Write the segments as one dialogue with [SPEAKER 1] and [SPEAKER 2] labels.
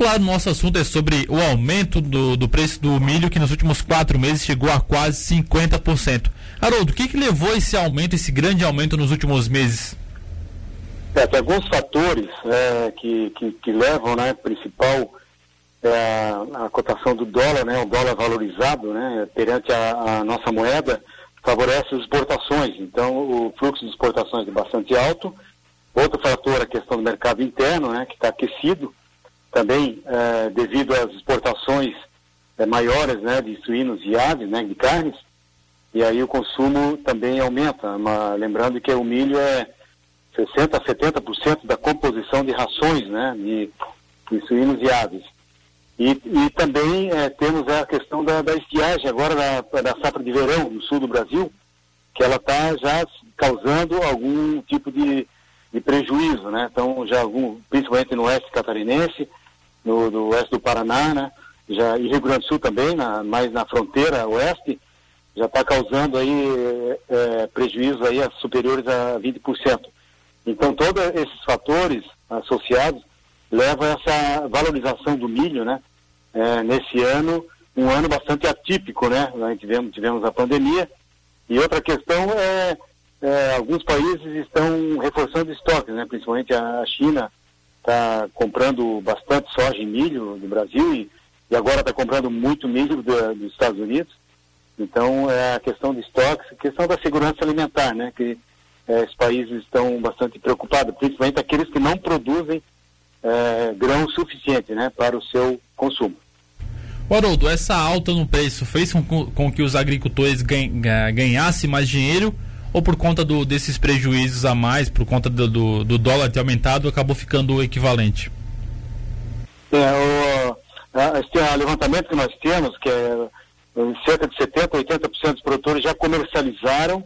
[SPEAKER 1] claro, nosso assunto é sobre o aumento do, do preço do milho, que nos últimos quatro meses chegou a quase 50%. Haroldo, o que, que levou esse aumento, esse grande aumento nos últimos meses?
[SPEAKER 2] É, tem alguns fatores é, que, que, que, levam, né, principal é, a, cotação do dólar, né, o dólar valorizado, né, perante a, a, nossa moeda, favorece as exportações. Então, o fluxo de exportações é bastante alto. Outro fator, a questão do mercado interno, né, que está aquecido, também é, devido às exportações é, maiores, né, de suínos e aves, né, de carnes. E aí o consumo também aumenta. Mas, lembrando que o milho é 60% a 70% da composição de rações, né, de, de suínos e aves. E, e também é, temos a questão da, da estiagem agora da, da safra de verão no sul do Brasil, que ela está já causando algum tipo de, de prejuízo, né? Então já algum, principalmente no oeste catarinense, no, oeste do Paraná, né? Já, e Rio Grande do Sul também, na, mais na fronteira oeste, já está causando aí é, prejuízo aí superiores a 20%. Então todos esses fatores associados levam a essa valorização do milho, né? é, nesse ano, um ano bastante atípico, né? Nós tivemos, tivemos a pandemia. E outra questão é, é alguns países estão reforçando estoques, né? Principalmente a China está comprando bastante soja e milho do Brasil e, e agora está comprando muito milho do, dos Estados Unidos. Então, é a questão de estoques, questão da segurança alimentar, né? Que é, os países estão bastante preocupados, principalmente aqueles que não produzem é, grão suficiente né, para o seu consumo.
[SPEAKER 1] Haroldo, essa alta no preço fez com, com que os agricultores ganhassem mais dinheiro ou por conta do, desses prejuízos a mais, por conta do, do, do, dólar ter aumentado, acabou ficando o equivalente?
[SPEAKER 2] É, o, a, levantamento que nós temos, que é cerca de 70%, 80% dos produtores já comercializaram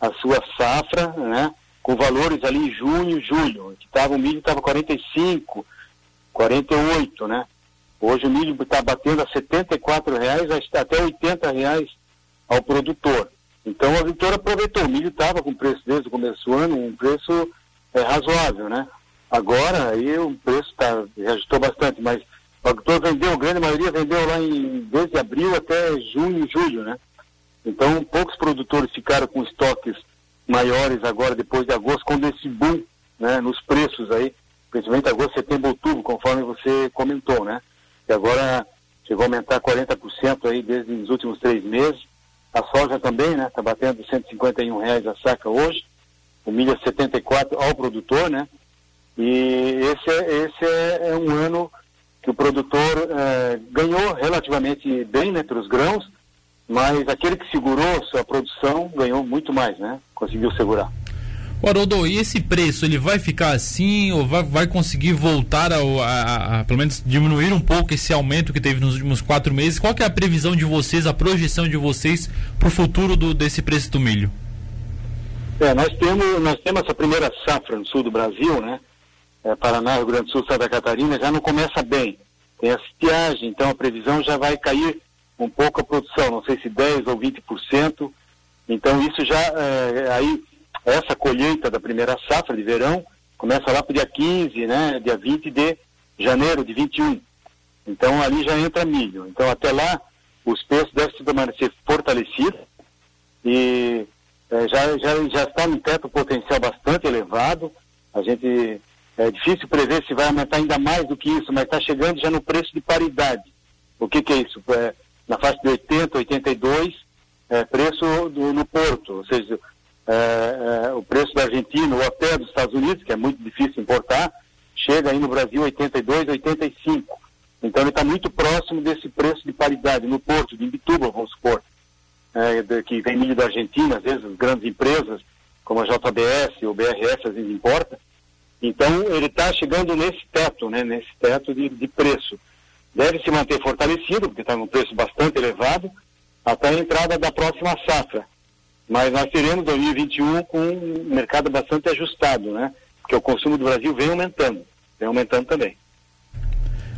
[SPEAKER 2] a sua safra, né? com valores ali em junho, julho, que tava, o milho estava 45, 48, né? Hoje o milho está batendo a 74 reais até 80 reais ao produtor. Então o agricultor aproveitou, o milho estava com preço desde o começo do ano, um preço é, razoável, né? Agora aí o preço tá, reajustou bastante, mas o agricultor vendeu, a grande maioria vendeu lá em desde abril até junho, julho, né? Então poucos produtores ficaram com estoques maiores agora depois de agosto, quando esse boom né, nos preços aí, principalmente agosto, setembro, outubro, conforme você comentou, né? Que agora chegou a aumentar 40% aí desde os últimos três meses. A soja também, né? Está batendo 151 reais a saca hoje. O milho é 74 ao produtor, né? E esse é, esse é, é um ano que o produtor é, ganhou relativamente bem né, os grãos, mas aquele que segurou sua produção ganhou muito mais, né? Conseguiu segurar.
[SPEAKER 1] Haroldo, e esse preço, ele vai ficar assim ou vai, vai conseguir voltar a, a, a, pelo menos diminuir um pouco esse aumento que teve nos últimos quatro meses? Qual é a previsão de vocês, a projeção de vocês para o futuro do, desse preço do milho?
[SPEAKER 2] É, nós temos, nós temos essa primeira safra no sul do Brasil, né? É, Paraná, Rio Grande do Sul, Santa Catarina, já não começa bem. Tem a estiagem, então a previsão já vai cair um pouco a produção, não sei se 10% ou 20%. Então isso já, é, aí, essa colheita da primeira safra de verão começa lá para o dia 15, né, dia 20 de janeiro de 21. Então ali já entra milho. Então até lá os preços devem permanecer fortalecidos e é, já, já, já está no teto potencial bastante elevado. A gente é difícil prever se vai aumentar ainda mais do que isso, mas está chegando já no preço de paridade. O que, que é isso? É, na faixa de 80, 82, é, preço do, no porto, ou seja, é, é, o preço da Argentina ou até dos Estados Unidos, que é muito difícil importar, chega aí no Brasil 82, 85. Então ele está muito próximo desse preço de paridade no porto de Imbituba, vamos supor, é, que vem milho da Argentina, às vezes as grandes empresas como a JBS ou BRF às vezes importa. Então ele está chegando nesse teto, né, nesse teto de, de preço deve se manter fortalecido, porque está num preço bastante elevado, até a entrada da próxima safra. Mas nós teremos 2021 com um mercado bastante ajustado, né? Porque o consumo do Brasil vem aumentando, vem aumentando também.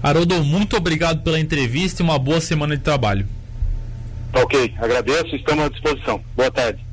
[SPEAKER 1] Haroldo, muito obrigado pela entrevista e uma boa semana de trabalho.
[SPEAKER 2] Tá ok, agradeço, estamos à disposição. Boa tarde.